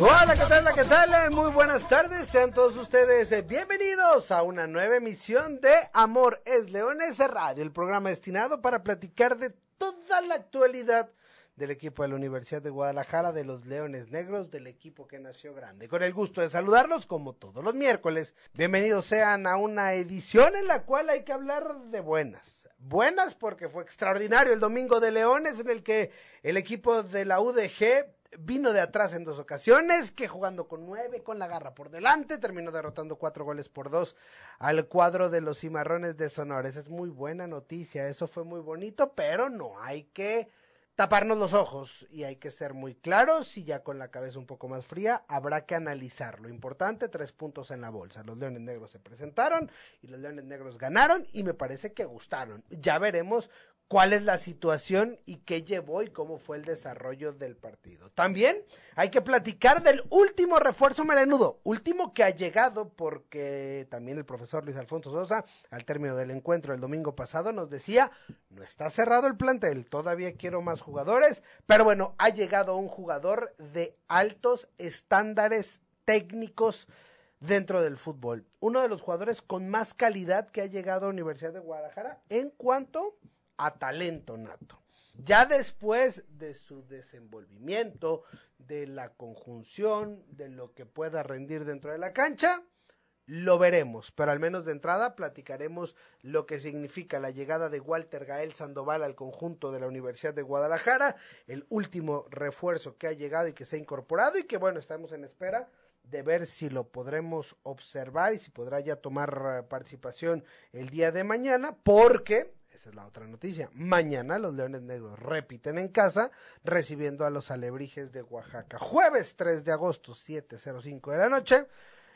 Hola, ¿qué tal? ¿Qué tal? Muy buenas tardes. Sean todos ustedes eh, bienvenidos a una nueva emisión de Amor es Leones Radio, el programa destinado para platicar de toda la actualidad del equipo de la Universidad de Guadalajara, de los Leones Negros, del equipo que nació grande. Con el gusto de saludarlos, como todos los miércoles, bienvenidos sean a una edición en la cual hay que hablar de buenas. Buenas porque fue extraordinario el domingo de Leones en el que el equipo de la UDG vino de atrás en dos ocasiones, que jugando con nueve, con la garra por delante, terminó derrotando cuatro goles por dos al cuadro de los cimarrones de Sonora. Esa es muy buena noticia, eso fue muy bonito, pero no hay que taparnos los ojos y hay que ser muy claros y ya con la cabeza un poco más fría habrá que analizar lo importante, tres puntos en la bolsa. Los Leones Negros se presentaron y los Leones Negros ganaron y me parece que gustaron. Ya veremos cuál es la situación y qué llevó y cómo fue el desarrollo del partido. También hay que platicar del último refuerzo melenudo, último que ha llegado porque también el profesor Luis Alfonso Sosa, al término del encuentro el domingo pasado, nos decía, no está cerrado el plantel, todavía quiero más jugadores, pero bueno, ha llegado un jugador de altos estándares técnicos dentro del fútbol. Uno de los jugadores con más calidad que ha llegado a Universidad de Guadalajara en cuanto a talento nato. Ya después de su desenvolvimiento, de la conjunción, de lo que pueda rendir dentro de la cancha, lo veremos, pero al menos de entrada platicaremos lo que significa la llegada de Walter Gael Sandoval al conjunto de la Universidad de Guadalajara, el último refuerzo que ha llegado y que se ha incorporado y que bueno, estamos en espera de ver si lo podremos observar y si podrá ya tomar participación el día de mañana, porque esa es la otra noticia. Mañana los Leones Negros repiten en casa, recibiendo a los Alebrijes de Oaxaca. Jueves 3 de agosto, 7.05 de la noche.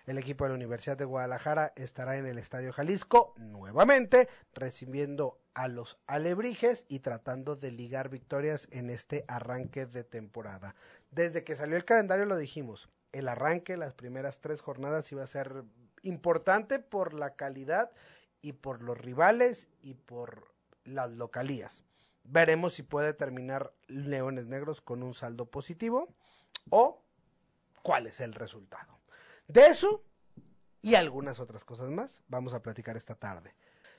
El equipo de la Universidad de Guadalajara estará en el Estadio Jalisco nuevamente, recibiendo a los Alebrijes y tratando de ligar victorias en este arranque de temporada. Desde que salió el calendario lo dijimos, el arranque, las primeras tres jornadas iba a ser importante por la calidad y por los rivales y por las localías. Veremos si puede terminar Leones Negros con un saldo positivo o cuál es el resultado. De eso y algunas otras cosas más vamos a platicar esta tarde.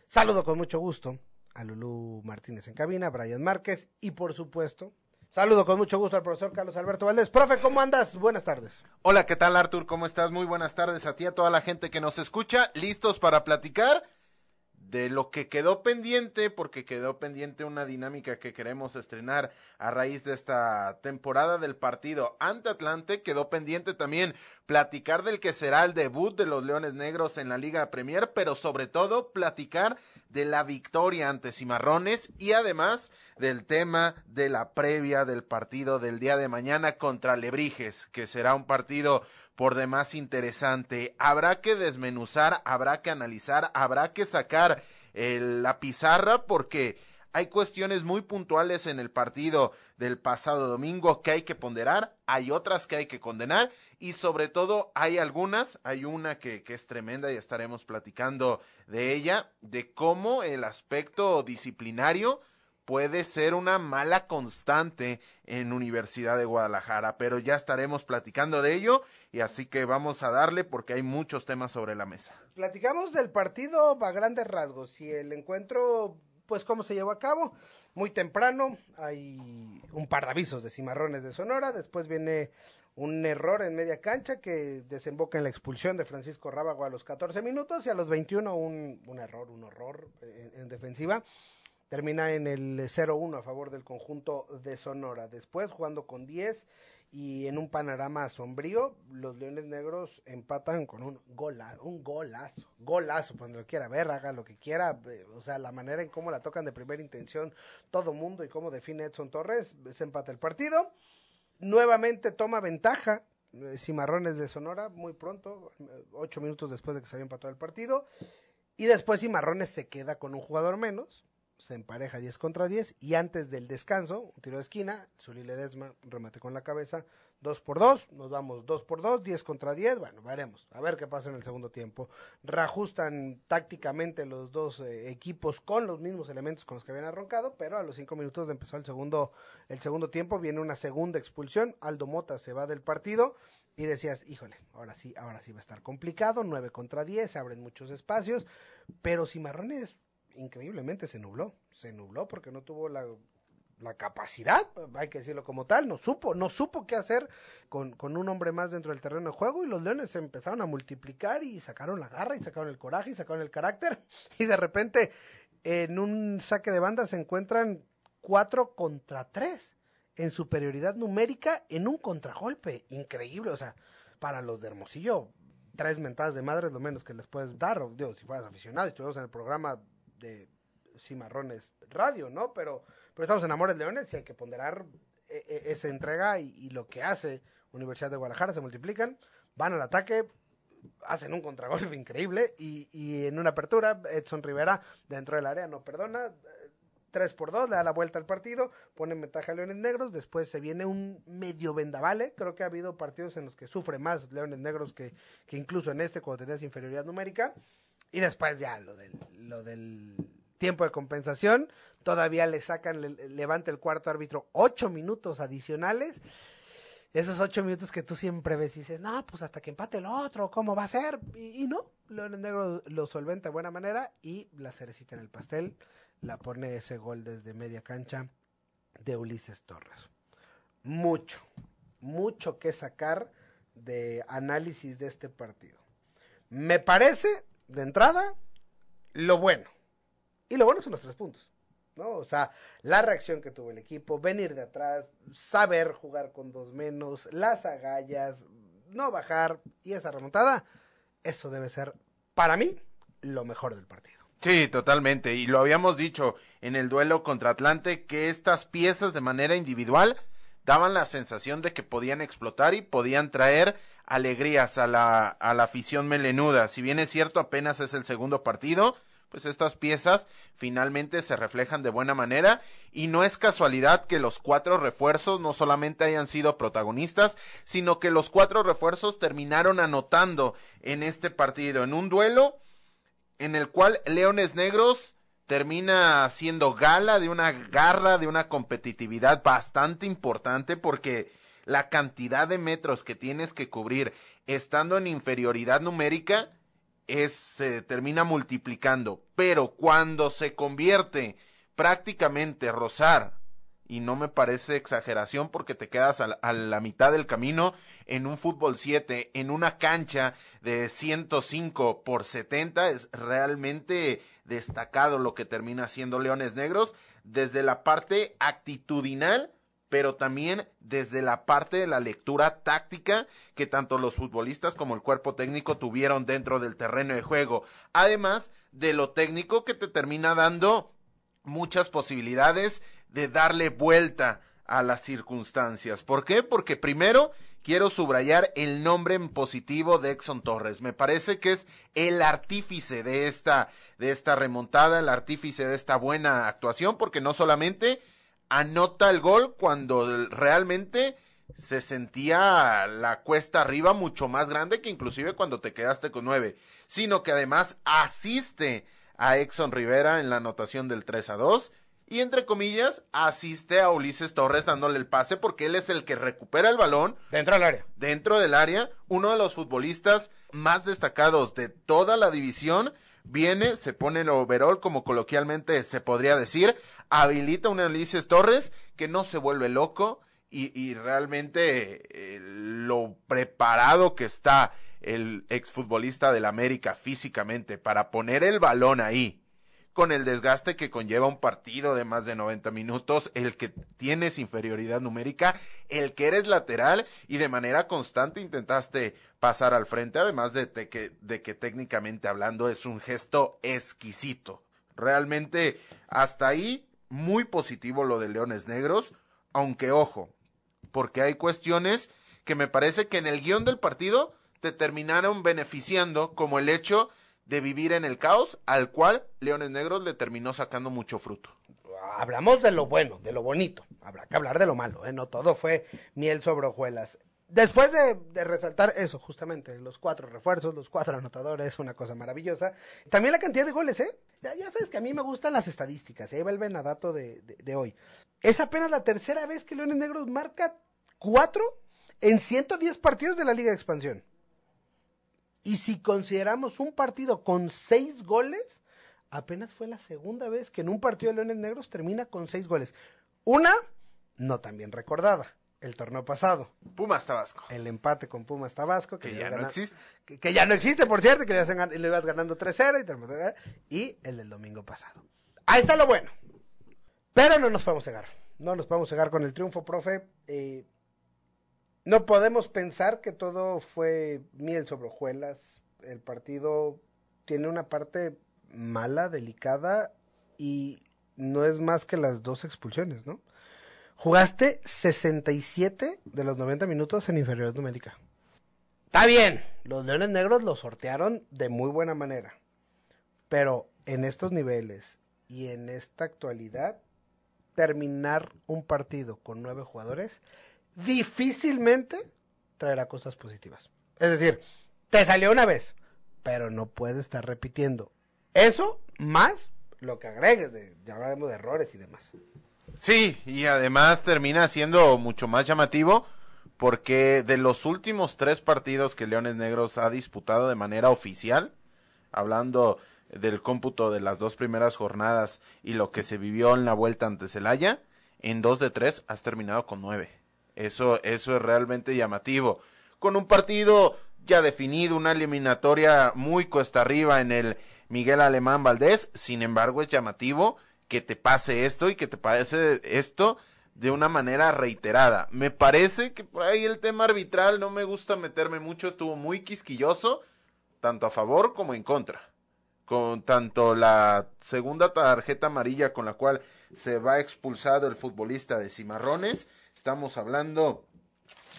Saludo con mucho gusto a Lulú Martínez en cabina, Brian Márquez y por supuesto Saludo con mucho gusto al profesor Carlos Alberto Valdés. Profe, ¿cómo andas? Buenas tardes. Hola, ¿qué tal Artur? ¿Cómo estás? Muy buenas tardes a ti, a toda la gente que nos escucha. ¿Listos para platicar? De lo que quedó pendiente, porque quedó pendiente una dinámica que queremos estrenar a raíz de esta temporada del partido ante Atlante, quedó pendiente también platicar del que será el debut de los Leones Negros en la Liga Premier, pero sobre todo platicar de la victoria ante Cimarrones y además del tema de la previa del partido del día de mañana contra Lebrijes, que será un partido por demás interesante. Habrá que desmenuzar, habrá que analizar, habrá que sacar la pizarra porque hay cuestiones muy puntuales en el partido del pasado domingo que hay que ponderar, hay otras que hay que condenar y sobre todo hay algunas, hay una que, es tremenda y estaremos platicando de ella, de cómo el aspecto disciplinario puede ser una mala constante en Universidad de Guadalajara, pero ya estaremos platicando de ello y así que vamos a darle porque hay muchos temas sobre la mesa. Platicamos del partido a grandes rasgos y el encuentro, pues cómo se llevó a cabo. Muy temprano, hay un par de avisos de cimarrones de Sonora, después viene un error en media cancha que desemboca en la expulsión de Francisco Rábago a los 14 minutos y a los 21 un, un error, un horror en defensiva termina en el 0-1 a favor del conjunto de Sonora. Después, jugando con 10 y en un panorama sombrío, los Leones Negros empatan con un golazo, un golazo, golazo, cuando lo quiera ver, haga lo que quiera, eh, o sea, la manera en cómo la tocan de primera intención todo mundo y cómo define Edson Torres, se empata el partido. Nuevamente toma ventaja eh, Cimarrones de Sonora muy pronto, ocho minutos después de que se había empatado el partido. Y después Cimarrones se queda con un jugador menos se empareja 10 contra 10 y antes del descanso, un tiro de esquina, Zuli Ledesma remate con la cabeza, 2 por 2, nos vamos 2 por 2, 10 contra 10, bueno, veremos, a ver qué pasa en el segundo tiempo. Reajustan tácticamente los dos eh, equipos con los mismos elementos con los que habían arrancado, pero a los 5 minutos de empezar el segundo, el segundo tiempo viene una segunda expulsión, Aldo Mota se va del partido y decías, híjole, ahora sí, ahora sí va a estar complicado, 9 contra 10, se abren muchos espacios, pero Cimarrones increíblemente se nubló, se nubló porque no tuvo la, la capacidad, hay que decirlo como tal, no supo, no supo qué hacer con, con un hombre más dentro del terreno de juego y los leones se empezaron a multiplicar y sacaron la garra y sacaron el coraje y sacaron el carácter. Y de repente en un saque de banda se encuentran cuatro contra tres en superioridad numérica en un contragolpe, increíble, o sea, para los de Hermosillo, tres mentadas de madre es lo menos que les puedes dar, o digo, si fueras aficionado, estuvimos en el programa de Cimarrones Radio, ¿no? Pero, pero estamos en Amores Leones y hay que ponderar e, e, esa entrega y, lo que hace Universidad de Guadalajara, se multiplican, van al ataque, hacen un contragolpe increíble y, y en una apertura Edson Rivera dentro del área no perdona, 3 por 2, le da la vuelta al partido, pone ventaja a Leones Negros, después se viene un medio vendavale, creo que ha habido partidos en los que sufre más Leones Negros que, que incluso en este cuando tenías inferioridad numérica, y después ya lo del, lo del tiempo de compensación, todavía le sacan, le, levanta el cuarto árbitro ocho minutos adicionales, esos ocho minutos que tú siempre ves y dices, no, pues hasta que empate el otro, ¿cómo va a ser? Y, no, Leones Negros lo solventa de buena manera y la cerecita en el pastel la pone ese gol desde media cancha de Ulises Torres. Mucho, mucho que sacar de análisis de este partido. Me parece, de entrada, lo bueno. Y lo bueno son los tres puntos. ¿no? O sea, la reacción que tuvo el equipo, venir de atrás, saber jugar con dos menos, las agallas, no bajar y esa remontada, eso debe ser, para mí, lo mejor del partido. Sí, totalmente. Y lo habíamos dicho en el duelo contra Atlante que estas piezas de manera individual daban la sensación de que podían explotar y podían traer alegrías a la, a la afición melenuda. Si bien es cierto, apenas es el segundo partido, pues estas piezas finalmente se reflejan de buena manera y no es casualidad que los cuatro refuerzos no solamente hayan sido protagonistas, sino que los cuatro refuerzos terminaron anotando en este partido, en un duelo en el cual Leones Negros termina siendo gala de una garra, de una competitividad bastante importante porque la cantidad de metros que tienes que cubrir estando en inferioridad numérica es se termina multiplicando, pero cuando se convierte prácticamente rozar y no me parece exageración porque te quedas a la, mitad del camino en un fútbol 7, en una cancha de 105 por 70, es realmente destacado lo que termina siendo Leones Negros desde la parte actitudinal pero también desde la parte de la lectura táctica que tanto los futbolistas como el cuerpo técnico tuvieron dentro del terreno de juego, además de lo técnico que te termina dando muchas posibilidades de darle vuelta a las circunstancias. ¿Por qué? Porque primero quiero subrayar el nombre en positivo de Exxon Torres. Me parece que es el artífice de esta, de esta remontada, el artífice de esta buena actuación, porque no solamente anota el gol cuando realmente se sentía la cuesta arriba mucho más grande que inclusive cuando te quedaste con nueve, sino que además asiste a Exxon Rivera en la anotación del 3 a 2 y entre comillas asiste a Ulises Torres dándole el pase porque él es el que recupera el balón dentro del área. Dentro del área, uno de los futbolistas más destacados de toda la división viene, se pone el overall como coloquialmente se podría decir, habilita un Ulises Torres que no se vuelve loco y, y realmente eh, lo preparado que está el exfutbolista del América físicamente para poner el balón ahí con el desgaste que conlleva un partido de más de 90 minutos, el que tienes inferioridad numérica, el que eres lateral y de manera constante intentaste pasar al frente, además de, que, de que técnicamente hablando es un gesto exquisito. Realmente hasta ahí muy positivo lo de Leones Negros, aunque ojo, porque hay cuestiones que me parece que en el guion del partido te terminaron beneficiando, como el hecho de vivir en el caos, al cual Leones Negros le terminó sacando mucho fruto. Hablamos de lo bueno, de lo bonito. Habrá que hablar de lo malo, ¿eh? No todo fue miel sobre hojuelas. Después de, resaltar eso, justamente, los cuatro refuerzos, los cuatro anotadores, una cosa maravillosa. También la cantidad de goles, ¿eh? Ya, sabes que a mí me gustan las estadísticas, y ahí va el venadato de, de, de hoy. Es apenas la tercera vez que Leones Negros marca cuatro en 110 partidos de la Liga de Expansión. Y si consideramos un partido con seis goles, apenas fue la segunda vez que en un partido de Leones Negros termina con seis goles. Una, no tan bien recordada, el torneo pasado. Pumas Tabasco. El empate con Pumas Tabasco. Que, que ya no existe. Que, que, ya no existe, por cierto, que le, le ibas ganando 3-0 y, y el del domingo pasado. Ahí está lo bueno. Pero no nos podemos cegar. No nos podemos cegar con el triunfo, profe. Eh, no podemos pensar que todo fue miel sobre hojuelas. El partido tiene una parte mala, delicada y no es más que las dos expulsiones, ¿no? Jugaste 67 de los 90 minutos en inferioridad numérica. Está bien, los Leones Negros lo sortearon de muy buena manera. Pero en estos niveles y en esta actualidad, terminar un partido con nueve jugadores difícilmente traerá cosas positivas. Es decir, te salió una vez, pero no puedes estar repitiendo. Eso más lo que agregues, de, ya hablaremos de errores y demás. Sí, y además termina siendo mucho más llamativo porque de los últimos tres partidos que Leones Negros ha disputado de manera oficial, hablando del cómputo de las dos primeras jornadas y lo que se vivió en la vuelta ante Celaya, en dos de tres has terminado con nueve. Eso, eso es realmente llamativo. Con un partido ya definido, una eliminatoria muy cuesta arriba en el Miguel Alemán Valdés, sin embargo es llamativo que te pase esto y que te pase esto de una manera reiterada. Me parece que por ahí el tema arbitral no me gusta meterme mucho, estuvo muy quisquilloso, tanto a favor como en contra. Con tanto la segunda tarjeta amarilla con la cual se va expulsado el futbolista de Cimarrones, estamos hablando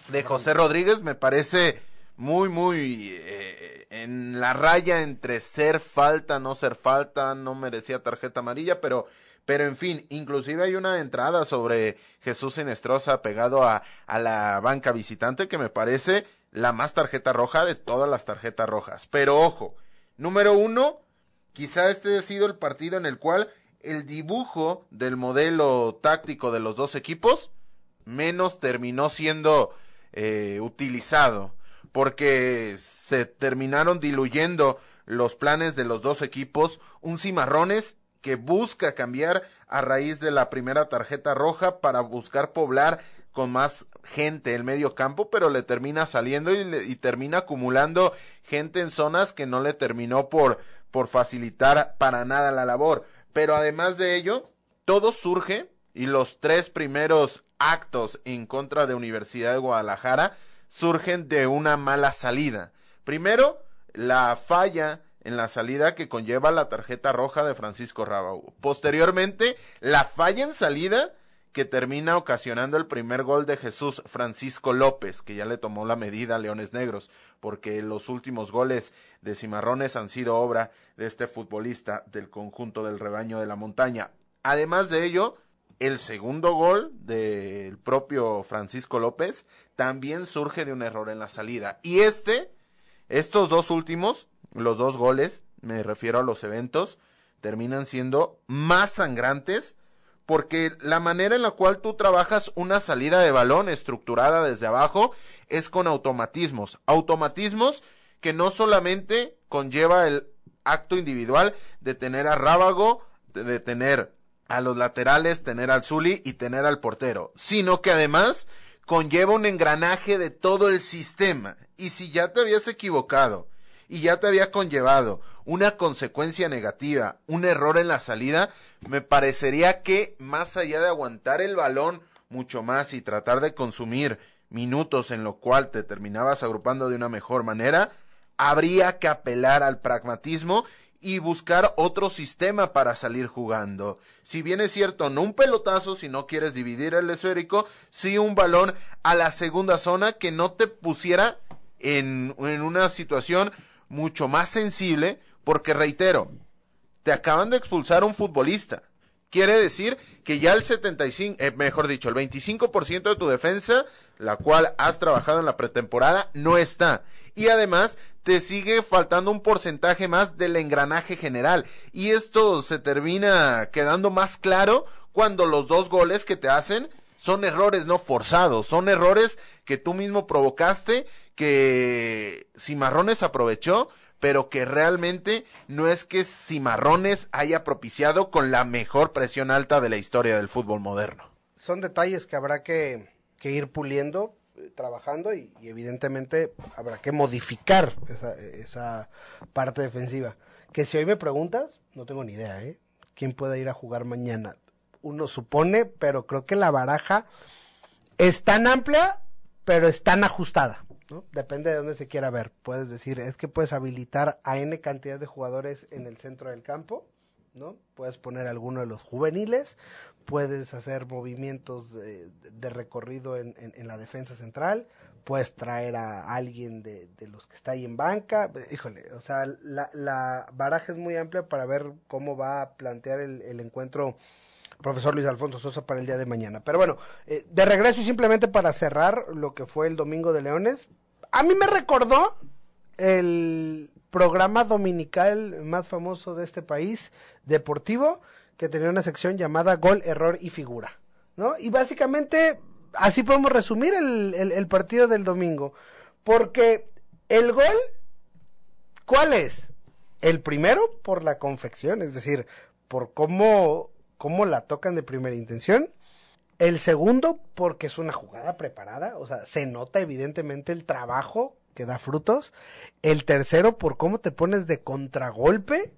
de José Rodríguez, me parece muy, muy eh, en la raya entre ser falta, no ser falta, no merecía tarjeta amarilla, pero, pero en fin, inclusive hay una entrada sobre Jesús Sinestrosa pegado a, a la banca visitante que me parece la más tarjeta roja de todas las tarjetas rojas. Pero ojo, número uno, quizá este ha sido el partido en el cual el dibujo del modelo táctico de los dos equipos menos terminó siendo eh, utilizado porque se terminaron diluyendo los planes de los dos equipos, un Cimarrones que busca cambiar a raíz de la primera tarjeta roja para buscar poblar con más gente el medio campo, pero le termina saliendo y, le, y termina acumulando gente en zonas que no le terminó por, por facilitar para nada la labor. Pero además de ello, todo surge y los tres primeros actos en contra de Universidad de Guadalajara surgen de una mala salida. Primero, la falla en la salida que conlleva la tarjeta roja de Francisco Rabau. Posteriormente, la falla en salida que termina ocasionando el primer gol de Jesús Francisco López, que ya le tomó la medida a Leones Negros, porque los últimos goles de Cimarrones han sido obra de este futbolista del conjunto del rebaño de la montaña. Además de ello, el segundo gol del propio Francisco López también surge de un error en la salida. Y este, estos dos últimos, los dos goles, me refiero a los eventos, terminan siendo más sangrantes porque la manera en la cual tú trabajas una salida de balón estructurada desde abajo es con automatismos. Automatismos que no solamente conlleva el acto individual de tener a Rábago, de tener a los laterales, tener al Zuli y tener al portero, sino que además conlleva un engranaje de todo el sistema. Y si ya te habías equivocado y ya te había conllevado una consecuencia negativa, un error en la salida, me parecería que más allá de aguantar el balón mucho más y tratar de consumir minutos en lo cual te terminabas agrupando de una mejor manera, habría que apelar al pragmatismo y buscar otro sistema para salir jugando. Si bien es cierto, no un pelotazo si no quieres dividir el esférico, sí un balón a la segunda zona que no te pusiera en, en una situación mucho más sensible Porque reitero, te acaban de expulsar un futbolista. Quiere decir que ya el 75, eh, mejor dicho, el 25% de tu defensa, la cual has trabajado en la pretemporada, no está. Y además te sigue faltando un porcentaje más del engranaje general. Y esto se termina quedando más claro cuando los dos goles que te hacen son errores no forzados, son errores que tú mismo provocaste, que Cimarrones aprovechó, pero que realmente no es que Cimarrones haya propiciado con la mejor presión alta de la historia del fútbol moderno. Son detalles que habrá que, ir puliendo, eh, trabajando y, evidentemente habrá que modificar esa, esa parte defensiva. Que si hoy me preguntas, no tengo ni idea, ¿eh? ¿Quién puede ir a jugar mañana? Uno supone, pero creo que la baraja es tan amplia, pero es tan ajustada. ¿No? Depende de dónde se quiera ver. Puedes decir, es que puedes habilitar a N cantidad de jugadores en el centro del campo, ¿no? Puedes poner alguno de los juveniles, puedes hacer movimientos de, recorrido en, en, en, la defensa central, puedes traer a alguien de, de, los que está ahí en banca. Híjole, o sea, la, la baraja es muy amplia para ver cómo va a plantear el, el encuentro profesor Luis Alfonso Sosa para el día de mañana. Pero bueno, eh, de regreso y simplemente para cerrar lo que fue el Domingo de Leones, a mí me recordó el programa dominical más famoso de este país, deportivo, que tenía una sección llamada Gol, Error y Figura, ¿no? Y básicamente así podemos resumir el, partido del domingo, porque el gol, ¿cuál es? El primero por la confección, es decir, por cómo cómo la tocan de primera intención. El segundo, porque es una jugada preparada, o sea, se nota evidentemente el trabajo que da frutos. El tercero, por cómo te pones de contragolpe,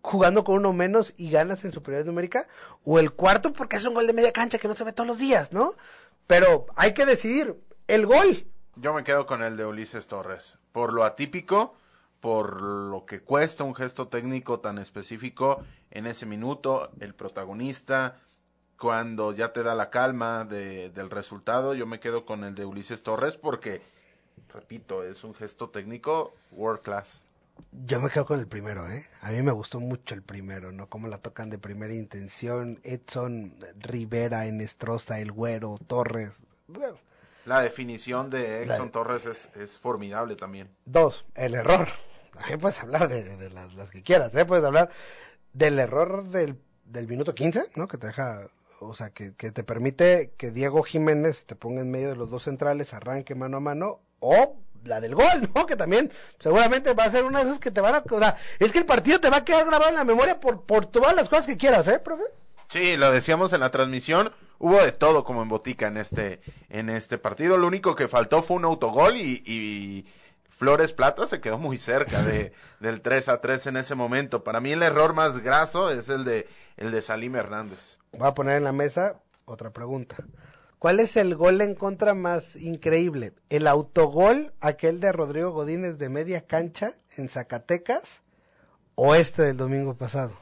jugando con uno menos y ganas en superioridad numérica. O el cuarto, porque es un gol de media cancha que no se ve todos los días, ¿no? Pero hay que decidir, el gol. Yo me quedo con el de Ulises Torres. Por lo atípico, por lo que cuesta un gesto técnico tan específico en ese minuto, el protagonista, cuando ya te da la calma de, del resultado, yo me quedo con el de Ulises Torres porque, repito, es un gesto técnico world class. Yo me quedo con el primero, ¿eh? A mí me gustó mucho el primero, ¿no? Cómo la tocan de primera intención, Edson, Rivera, Enestrosa, El Güero, Torres. La definición de Edson. Torres es, es, formidable también. Dos, el error. También puedes hablar de, las, que quieras, ¿eh? Puedes hablar del error del, del minuto 15, ¿no? Que te deja, o sea, que, que, te permite que Diego Jiménez te ponga en medio de los dos centrales, arranque mano a mano, o la del gol, ¿no? Que también seguramente va a ser una de esas que te van a, o sea, es que el partido te va a quedar grabado en la memoria por, por todas las cosas que quieras, ¿eh, profe? Sí, lo decíamos en la transmisión, hubo de todo como en botica en este, en este partido, lo único que faltó fue un autogol y Flores Plata se quedó muy cerca de, del 3 a 3 en ese momento. Para mí el error más graso es el de, el de Salim Hernández. Voy a poner en la mesa otra pregunta. ¿Cuál es el gol en contra más increíble? ¿El autogol, aquel de Rodrigo Godínez de media cancha en Zacatecas o este del domingo pasado?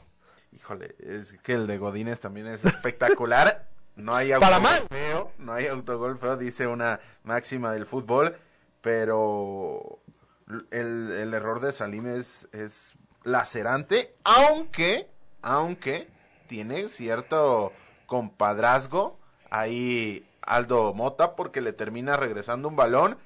Híjole, es que el de Godínez también es espectacular. No hay autogol Para feo, no hay autogol feo, dice una máxima del fútbol, pero el, el error de Salim es, es lacerante, aunque, aunque tiene cierto compadrazgo ahí Aldo Mota porque le termina regresando un balón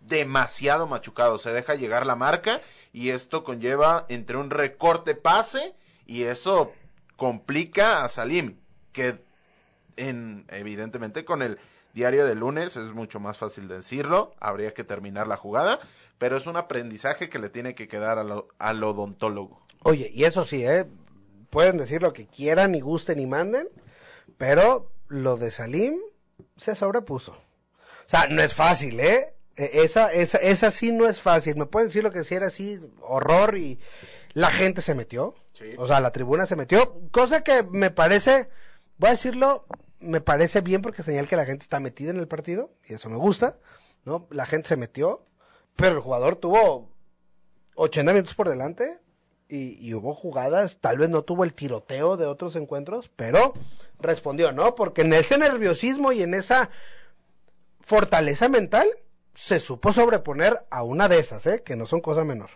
demasiado machucado, se deja llegar la marca y esto conlleva entre un recorte pase y eso complica a Salim que en evidentemente con el diario de lunes es mucho más fácil decirlo, habría que terminar la jugada, pero es un aprendizaje que le tiene que quedar al, al odontólogo. Oye, y eso sí, ¿eh? pueden decir lo que quieran y gusten y manden, pero lo de Salim se sobrepuso. O sea, no es fácil, ¿eh? Esa, esa, esa sí no es fácil. Me pueden decir lo que si era así, horror y la gente se metió. Sí. O sea, la tribuna se metió. Cosa que me parece, voy a decirlo, me parece bien porque señal que la gente está metida en el partido y eso me gusta, ¿no? La gente se metió, pero el jugador tuvo 80 minutos por delante y, hubo jugadas, tal vez no tuvo el tiroteo de otros encuentros, pero respondió, ¿no? Porque en ese nerviosismo y en esa fortaleza mental se supo sobreponer a una de esas, ¿eh? Que no son cosa menor.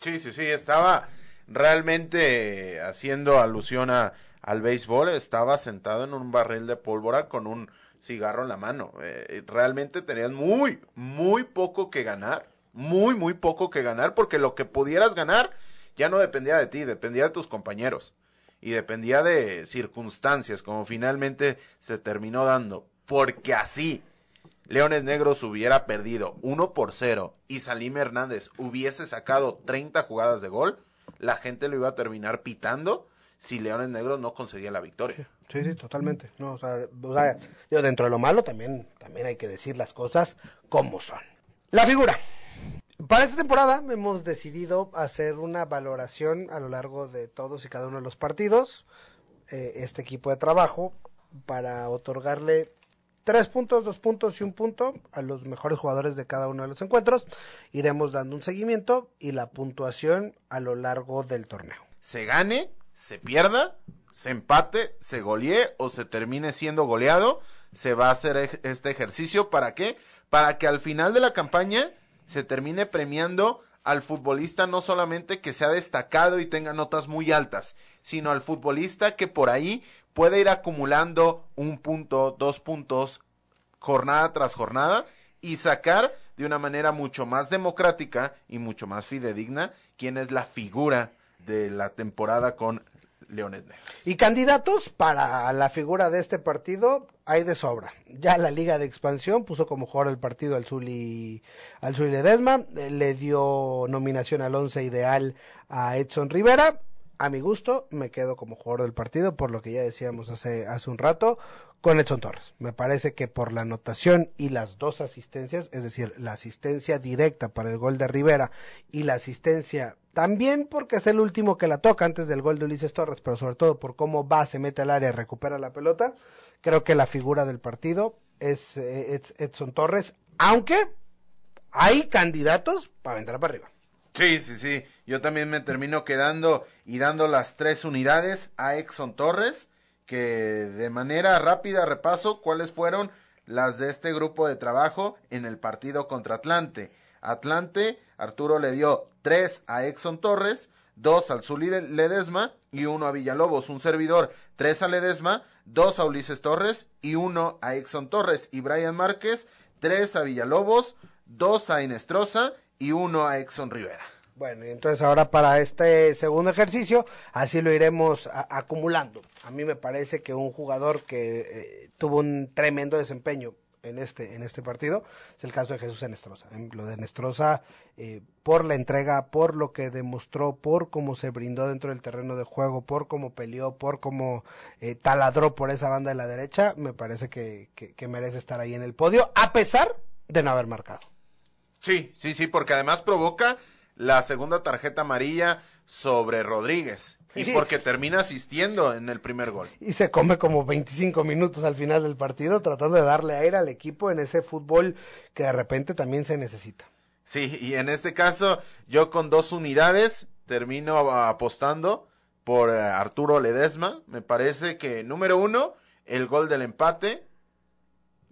Sí, sí, sí, estaba realmente haciendo alusión a, al béisbol, estaba sentado en un barril de pólvora con un cigarro en la mano. Eh, realmente tenías muy, muy poco que ganar, muy, muy poco que ganar, porque lo que pudieras ganar ya no dependía de ti, dependía de tus compañeros y dependía de circunstancias, como finalmente se terminó dando, porque así Leones Negros hubiera perdido 1 por 0 y Salim Hernández hubiese sacado 30 jugadas de gol, la gente lo iba a terminar pitando si Leones Negros no conseguía la victoria. Sí, sí, totalmente. No, o sea, o sea, yo dentro de lo malo también, también hay que decir las cosas como son. La figura. Para esta temporada hemos decidido hacer una valoración a lo largo de todos y cada uno de los partidos, eh, este equipo de trabajo, para otorgarle tres puntos, dos puntos y un punto a los mejores jugadores de cada uno de los encuentros. Iremos dando un seguimiento y la puntuación a lo largo del torneo. Se gane, se pierda, se empate, se golee o se termine siendo goleado, se va a hacer este ejercicio. ¿Para qué? Para que al final de la campaña se termine premiando al futbolista no solamente que se ha destacado y tenga notas muy altas, sino al futbolista que por ahí puede ir acumulando un punto, dos puntos, jornada tras jornada y sacar de una manera mucho más democrática y mucho más fidedigna quién es la figura de la temporada con Leones Negros. Y candidatos para la figura de este partido hay de sobra. Ya la Liga de Expansión puso como jugador el partido al Zuli, al Zuli Ledesma, eh, le dio nominación al once ideal a Edson Rivera. A mi gusto, me quedo como jugador del partido, por lo que ya decíamos hace, hace un rato, con Edson Torres. Me parece que por la anotación y las dos asistencias, es decir, la asistencia directa para el gol de Rivera y la asistencia también porque es el último que la toca antes del gol de Ulises Torres, pero sobre todo por cómo va, se mete al área recupera la pelota. Creo que la figura del partido es, eh, Edson Torres, aunque hay candidatos para entrar para arriba. Sí, sí, sí. Yo también me termino quedando y dando las tres unidades a Edson Torres, que de manera rápida repaso cuáles fueron las de este grupo de trabajo en el partido contra Atlante. Atlante, Arturo le dio tres a Exxon Torres, dos al Zuli Ledesma y uno a Villalobos. Un servidor, tres a Ledesma, dos a Ulises Torres y uno a Exxon Torres. Y Brian Márquez, tres a Villalobos, dos a Inestrosa y uno a Exxon Rivera. Bueno, y entonces ahora para este segundo ejercicio, así lo iremos acumulando. A mí me parece que un jugador que eh, tuvo un tremendo desempeño en este, en este partido es el caso de Jesús Enestrosa. Lo de Enestrosa, eh, por la entrega, por lo que demostró, por cómo se brindó dentro del terreno de juego, por cómo peleó, por cómo eh, taladró por esa banda de la derecha, me parece que, que, merece estar ahí en el podio, a pesar de no haber marcado. Sí, sí, sí, porque además provoca la segunda tarjeta amarilla sobre Rodríguez. Y porque termina asistiendo en el primer gol. Y se come como 25 minutos al final del partido tratando de darle aire al equipo en ese fútbol que de repente también se necesita. Sí, y en este caso yo con dos unidades termino apostando por eh, Arturo Ledesma. Me parece que número uno, el gol del empate,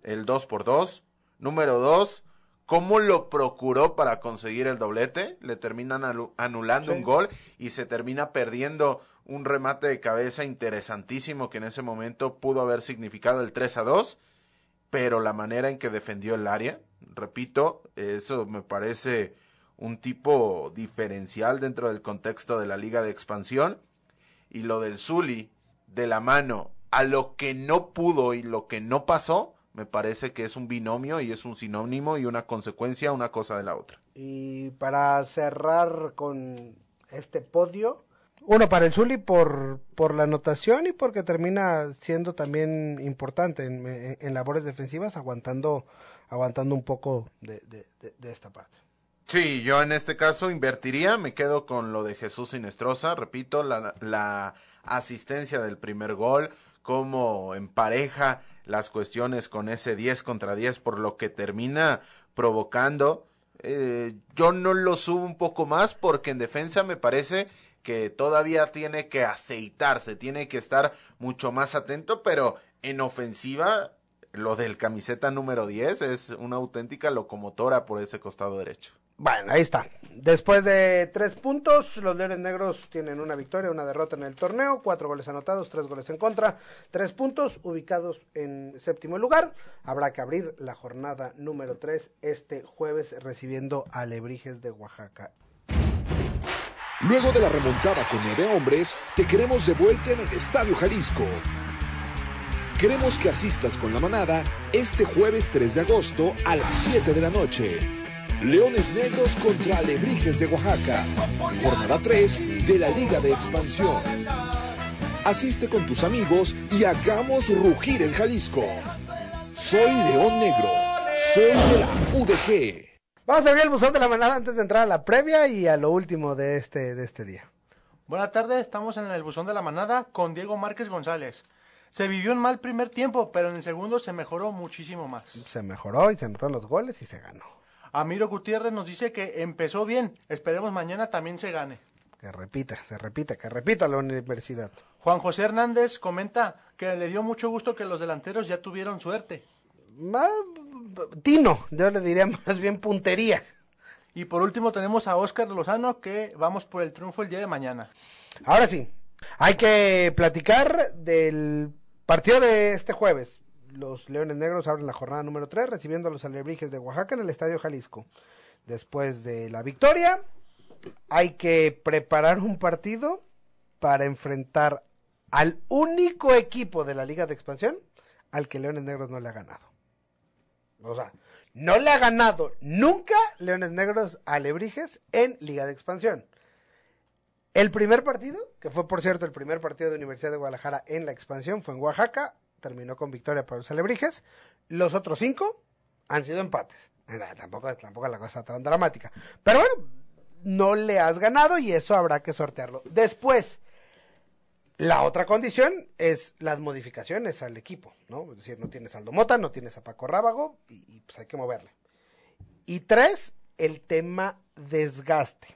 el 2 por 2. Número dos, cómo lo procuró para conseguir el doblete, le terminan anulando un gol y se termina perdiendo un remate de cabeza interesantísimo que en ese momento pudo haber significado el 3 a 2, pero la manera en que defendió el área, repito, eso me parece un tipo diferencial dentro del contexto de la liga de expansión y lo del Zuli de la mano a lo que no pudo y lo que no pasó, me parece que es un binomio y es un sinónimo y una consecuencia una cosa de la otra. Y para cerrar con este podio, uno para el Zuli por, por la anotación y porque termina siendo también importante en, labores defensivas, aguantando, aguantando un poco de, de, esta parte. Sí, yo en este caso invertiría, me quedo con lo de Jesús Sinestrosa, repito, la, la asistencia del primer gol, como en pareja las cuestiones con ese 10 contra 10, por lo que termina provocando. Eh, yo no lo subo un poco más porque en defensa me parece que todavía tiene que aceitarse, tiene que estar mucho más atento, pero en ofensiva lo del camiseta número 10 es una auténtica locomotora por ese costado derecho. Bueno, ahí está. Después de tres puntos, los Leones Negros tienen una victoria, una derrota en el torneo, cuatro goles anotados, tres goles en contra, tres puntos, ubicados en séptimo lugar. Habrá que abrir la jornada número tres este jueves recibiendo a Lebrijes de Oaxaca. Luego de la remontada con nueve hombres, te queremos de vuelta en el Estadio Jalisco. Queremos que asistas con la manada este jueves 3 de agosto a las 7 de la noche. Leones Negros contra Alebrijes de Oaxaca. Jornada 3 de la Liga de Expansión. Asiste con tus amigos y hagamos rugir el Jalisco. Soy León Negro. Soy de la UDG. Vamos a abrir el buzón de la manada antes de entrar a la previa y a lo último de este, de este día. Buenas tardes, estamos en el buzón de la manada con Diego Márquez González. Se vivió un mal primer tiempo, pero en el segundo se mejoró muchísimo más. Se mejoró y se anotaron los goles y se ganó. Amiro Gutiérrez nos dice que empezó bien. Esperemos mañana también se gane. Que repita, se repita, que repita la universidad. Juan José Hernández comenta que le dio mucho gusto que los delanteros ya tuvieron suerte. tino, yo le diría más bien puntería. Y por último tenemos a Oscar Lozano que vamos por el triunfo el día de mañana. Ahora sí, hay que platicar del partido de este jueves los Leones Negros abren la jornada número 3 recibiendo a los Alebrijes de Oaxaca en el Estadio Jalisco. Después de la victoria, hay que preparar un partido para enfrentar al único equipo de la Liga de Expansión al que Leones Negros no le ha ganado. O sea, no le ha ganado nunca Leones Negros Alebrijes en Liga de Expansión. El primer partido, que fue por cierto el primer partido de Universidad de Guadalajara en la expansión, fue en Oaxaca, terminó con victoria para los Alebrijes. Los otros cinco han sido empates. Tampoco, tampoco la cosa tan dramática. Pero bueno, no le has ganado y eso habrá que sortearlo. Después, la otra condición es las modificaciones al equipo, ¿no? Es decir, no tienes Aldo Mota, no tienes a Paco Rábago y, y pues hay que moverle. Y tres, el tema desgaste.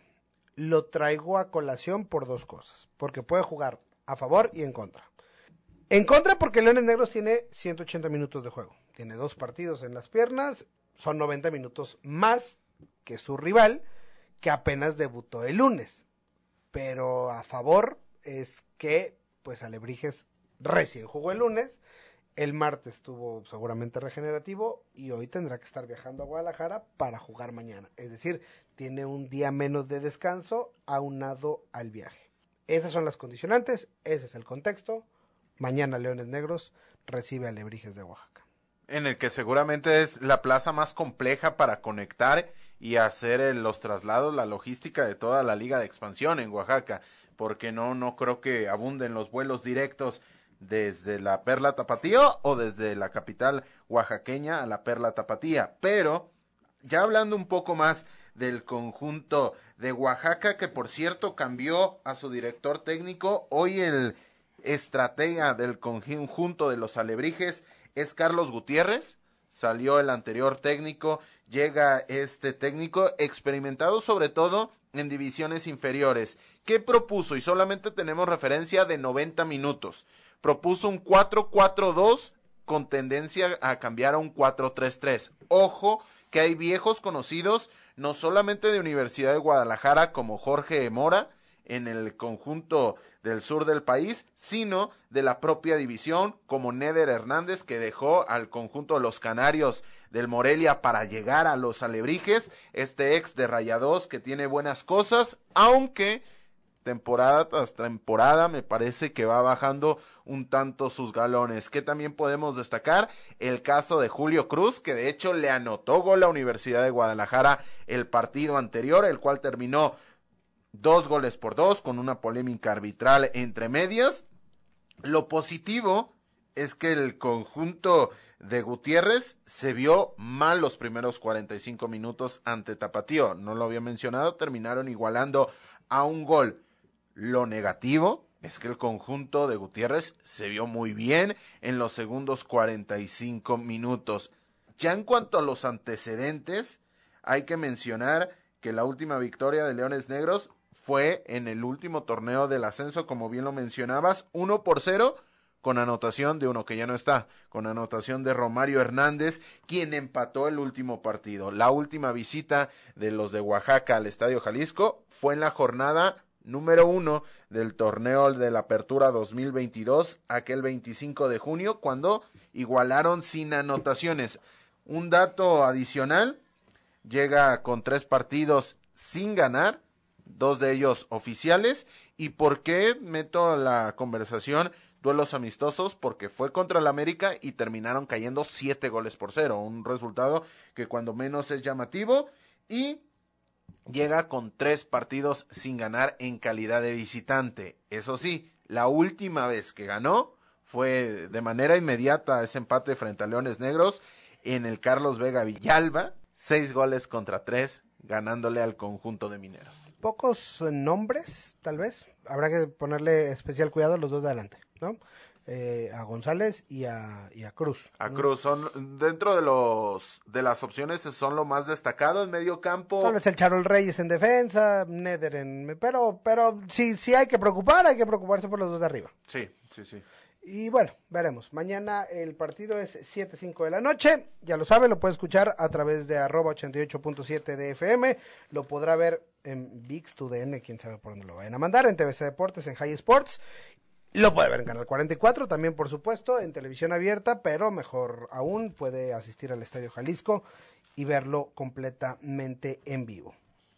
Lo traigo a colación por dos cosas. Porque puede jugar a favor y en contra. En contra porque Leones Negros tiene 180 minutos de juego. Tiene dos partidos en las piernas, son 90 minutos más que su rival, que apenas debutó el lunes. Pero a favor es que, pues, Alebrijes recién jugó el lunes, el martes estuvo seguramente regenerativo y hoy tendrá que estar viajando a Guadalajara para jugar mañana. Es decir, tiene un día menos de descanso aunado al viaje. Esas son las condicionantes, ese es el contexto. Mañana Leones Negros recibe a Lebrijes de Oaxaca. En el que seguramente es la plaza más compleja para conectar y hacer los traslados, la logística de toda la liga de expansión en Oaxaca, porque no, no creo que abunden los vuelos directos desde la Perla Tapatío o desde la capital oaxaqueña a la Perla Tapatía. Pero, ya hablando un poco más del conjunto de Oaxaca, que por cierto cambió a su director técnico, hoy el estratega del conjunto de los alebrijes es Carlos Gutiérrez. Salió el anterior técnico, llega este técnico experimentado sobre todo en divisiones inferiores. ¿Qué propuso? Y solamente tenemos referencia de 90 minutos. Propuso un 4-4-2 con tendencia a cambiar a un 4-3-3. Ojo que hay viejos conocidos, no solamente de Universidad de Guadalajara como Jorge Mora, en el conjunto del sur del país, sino de la propia división, como Neder Hernández, que dejó al conjunto de los Canarios del Morelia para llegar a los Alebrijes, este ex de Rayados que tiene buenas cosas, aunque temporada tras temporada me parece que va bajando un tanto sus galones. Que también podemos destacar el caso de Julio Cruz, que de hecho le anotó gol la Universidad de Guadalajara el partido anterior, el cual terminó dos goles por dos, con una polémica arbitral entre medias. Lo positivo es que el conjunto de Gutiérrez se vio mal los primeros 45 minutos ante Tapatío. No lo había mencionado, terminaron igualando a un gol. Lo negativo es que el conjunto de Gutiérrez se vio muy bien en los segundos 45 minutos. Ya en cuanto a los antecedentes, hay que mencionar que la última victoria de Leones Negros fue en el último torneo del ascenso, como bien lo mencionabas, 1 por 0 con anotación de uno que ya no está, con anotación de Romario Hernández, quien empató el último partido. La última visita de los de Oaxaca al Estadio Jalisco fue en la jornada número uno del torneo de la Apertura 2022, aquel 25 de junio, cuando igualaron sin anotaciones. Un dato adicional, llega con tres partidos sin ganar, dos de ellos oficiales. ¿Y por qué meto la conversación? duelos amistosos porque fue contra el América y terminaron cayendo siete goles por cero, un resultado que cuando menos es llamativo y llega con tres partidos sin ganar en calidad de visitante. Eso sí, la última vez que ganó fue de manera inmediata ese empate frente a Leones Negros en el Carlos Vega Villalba, seis goles contra tres, ganándole al conjunto de mineros. Pocos nombres, tal vez. Habrá que ponerle especial cuidado a los dos de adelante. ¿no? Eh, a González y a, y a Cruz. A Cruz son dentro de los de las opciones son lo más destacado en medio campo. Tal vez el Charol Reyes en defensa, Neder en pero pero sí sí hay que preocupar, hay que preocuparse por los dos de arriba. Sí, sí, sí. Y bueno, veremos. Mañana el partido es 7-5 de la noche. Ya lo sabe, lo puede escuchar a través de arroba 88.7 de FM. Lo podrá ver en VIX, TUDN, quién sabe por dónde lo vayan a mandar, en TVC Deportes, en High Sports. Lo puede ver en Canal 44, también por supuesto, en televisión abierta, pero mejor aún puede asistir al Estadio Jalisco y verlo completamente en vivo.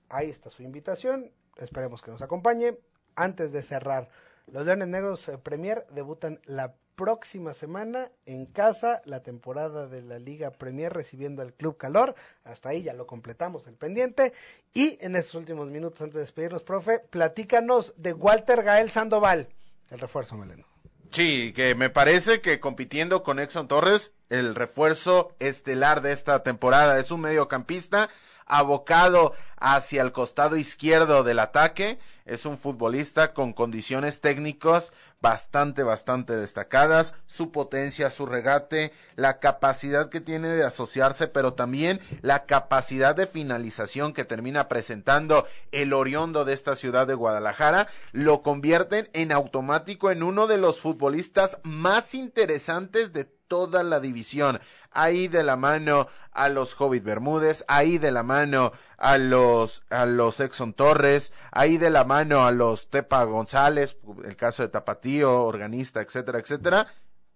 Ahí está su invitación, esperemos que nos acompañe. Antes de cerrar, los Leones Negros eh, Premier debutan la próxima semana en casa la temporada de la Liga Premier recibiendo al Club Calor. Hasta ahí ya lo completamos el pendiente. Y en estos últimos minutos antes de despedirnos, profe, platícanos de Walter Gael Sandoval. El refuerzo, Meleno. Sí, que me parece que compitiendo con Exxon Torres, el refuerzo estelar de esta temporada es un mediocampista abocado hacia el costado izquierdo del ataque. Es un futbolista con condiciones técnicas bastante, bastante destacadas. Su potencia, su regate, la capacidad que tiene de asociarse, pero también la capacidad de finalización que termina presentando el Oriondo de esta ciudad de Guadalajara, lo convierten en automático en uno de los futbolistas más interesantes de toda la división. Ahí de la mano a los Hobbit Bermúdez, ahí de la mano a los, a los Exxon Torres, ahí de la mano a los Tepa González, el caso de Tapatío, organista, etcétera, etcétera.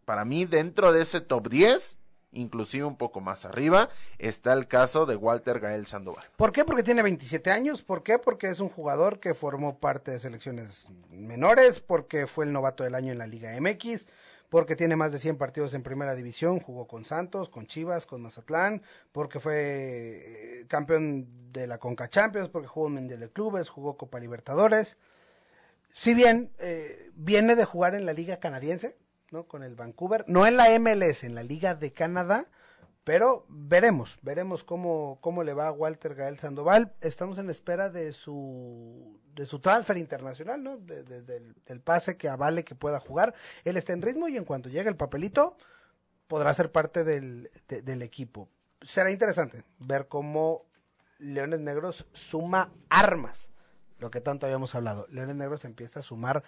Para mí, dentro de ese top 10, inclusive un poco más arriba, está el caso de Walter Gael Sandoval. ¿Por qué? Porque tiene 27 años. ¿Por qué? Porque es un jugador que formó parte de selecciones menores, porque fue el novato del año en la Liga MX porque tiene más de 100 partidos en primera división, jugó con Santos, con Chivas, con Mazatlán, porque fue eh, campeón de la Conca Champions, porque jugó en Mundial de Clubes, jugó Copa Libertadores. Si bien eh, viene de jugar en la Liga Canadiense, ¿no? Con el Vancouver, no en la MLS, en la Liga de Canadá, pero veremos, veremos cómo, cómo le va a Walter Gael Sandoval. Estamos en espera de su, de su transfer internacional, ¿no? del, pase que avale que pueda jugar. Él está en ritmo y en cuanto llegue el papelito, podrá ser parte del, del equipo. Será interesante ver cómo Leones Negros suma armas, lo que tanto habíamos hablado. Leones Negros empieza a sumar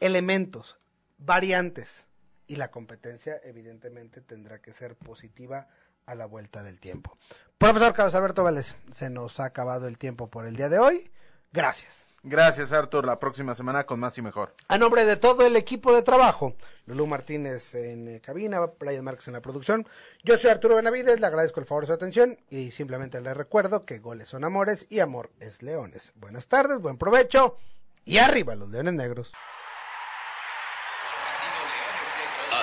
elementos, variantes y la competencia evidentemente tendrá que ser positiva a la vuelta del tiempo. Profesor Carlos Alberto Vélez, se nos ha acabado el tiempo por el día de hoy. Gracias. Gracias, Artur. La próxima semana con más y mejor. A nombre de todo el equipo de trabajo, Lulú Martínez en eh, cabina, Brian Marques en la producción. Yo soy Arturo Benavides, le agradezco el favor de su atención y simplemente le recuerdo que goles son amores y amor es leones. Buenas tardes, buen provecho y arriba los leones negros.